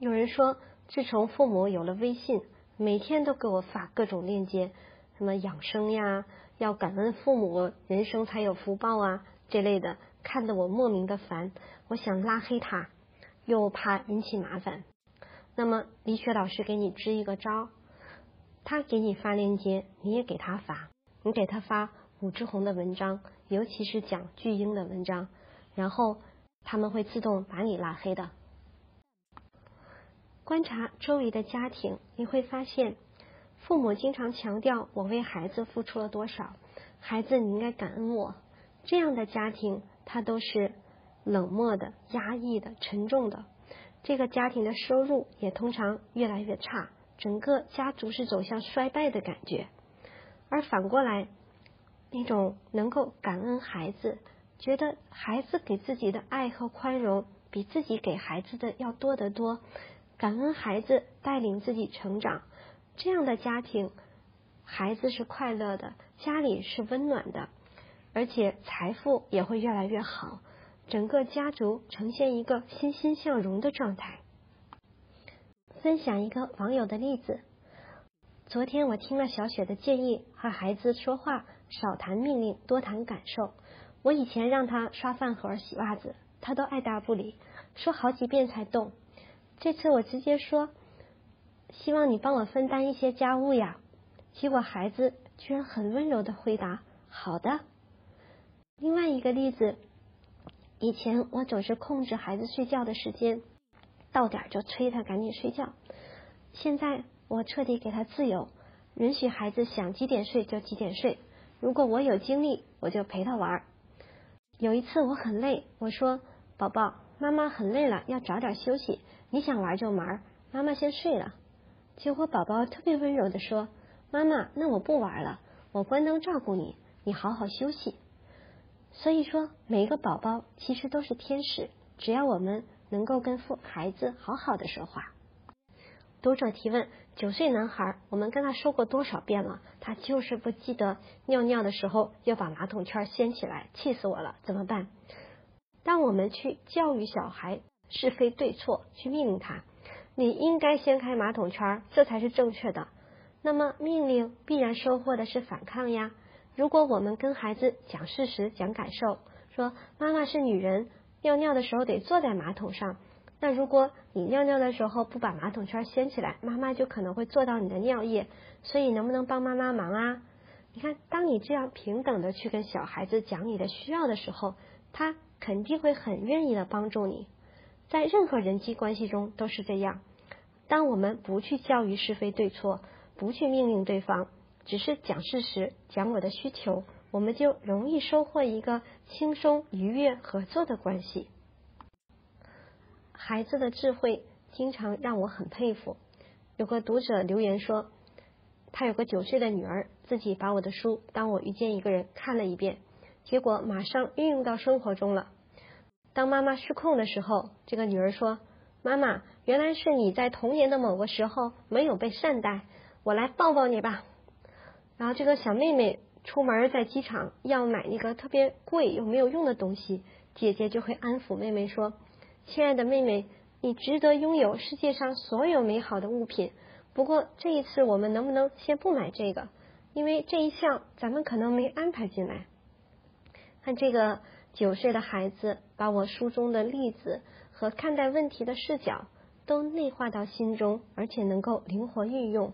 有人说，自从父母有了微信，每天都给我发各种链接，什么养生呀，要感恩父母，人生才有福报啊这类的，看得我莫名的烦。我想拉黑他，又怕引起麻烦。那么李雪老师给你支一个招，他给你发链接，你也给他发，你给他发武志红的文章，尤其是讲巨婴的文章，然后他们会自动把你拉黑的。观察周围的家庭，你会发现，父母经常强调我为孩子付出了多少，孩子你应该感恩我。这样的家庭，他都是冷漠的、压抑的、沉重的。这个家庭的收入也通常越来越差，整个家族是走向衰败的感觉。而反过来，那种能够感恩孩子，觉得孩子给自己的爱和宽容比自己给孩子的要多得多。感恩孩子带领自己成长，这样的家庭，孩子是快乐的，家里是温暖的，而且财富也会越来越好，整个家族呈现一个欣欣向荣的状态。分享一个网友的例子：昨天我听了小雪的建议，和孩子说话少谈命令，多谈感受。我以前让他刷饭盒、洗袜子，他都爱答不理，说好几遍才动。这次我直接说，希望你帮我分担一些家务呀。结果孩子居然很温柔的回答：“好的。”另外一个例子，以前我总是控制孩子睡觉的时间，到点就催他赶紧睡觉。现在我彻底给他自由，允许孩子想几点睡就几点睡。如果我有精力，我就陪他玩。有一次我很累，我说：“宝宝，妈妈很累了，要早点休息。”你想玩就玩，妈妈先睡了。结果宝宝特别温柔的说：“妈妈，那我不玩了，我关灯照顾你，你好好休息。”所以说，每一个宝宝其实都是天使，只要我们能够跟父孩子好好的说话。读者提问：九岁男孩，我们跟他说过多少遍了，他就是不记得尿尿的时候要把马桶圈掀起来，气死我了，怎么办？当我们去教育小孩。是非对错，去命令他，你应该掀开马桶圈，这才是正确的。那么命令必然收获的是反抗呀。如果我们跟孩子讲事实、讲感受，说妈妈是女人，尿尿的时候得坐在马桶上，那如果你尿尿的时候不把马桶圈掀起来，妈妈就可能会坐到你的尿液，所以能不能帮妈妈忙啊？你看，当你这样平等的去跟小孩子讲你的需要的时候，他肯定会很愿意的帮助你。在任何人际关系中都是这样。当我们不去教育是非对错，不去命令对方，只是讲事实、讲我的需求，我们就容易收获一个轻松、愉悦、合作的关系。孩子的智慧经常让我很佩服。有个读者留言说，他有个九岁的女儿，自己把我的书《当我遇见一个人》看了一遍，结果马上运用到生活中了。当妈妈失控的时候，这个女儿说：“妈妈，原来是你在童年的某个时候没有被善待，我来抱抱你吧。”然后这个小妹妹出门在机场要买那个特别贵又没有用的东西，姐姐就会安抚妹妹说：“亲爱的妹妹，你值得拥有世界上所有美好的物品。不过这一次我们能不能先不买这个？因为这一项咱们可能没安排进来。”看这个。九岁的孩子把我书中的例子和看待问题的视角都内化到心中，而且能够灵活运用。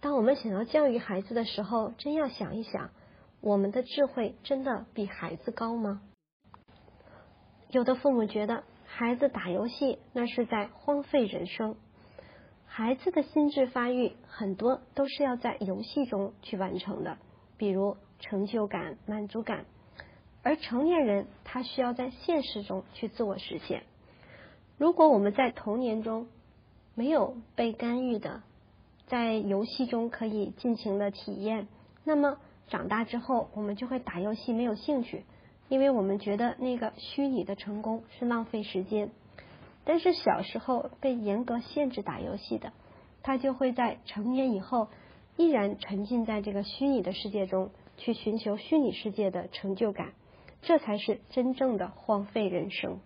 当我们想要教育孩子的时候，真要想一想，我们的智慧真的比孩子高吗？有的父母觉得孩子打游戏那是在荒废人生，孩子的心智发育很多都是要在游戏中去完成的，比如成就感、满足感。而成年人他需要在现实中去自我实现。如果我们在童年中没有被干预的，在游戏中可以尽情的体验，那么长大之后我们就会打游戏没有兴趣，因为我们觉得那个虚拟的成功是浪费时间。但是小时候被严格限制打游戏的，他就会在成年以后依然沉浸在这个虚拟的世界中，去寻求虚拟世界的成就感。这才是真正的荒废人生。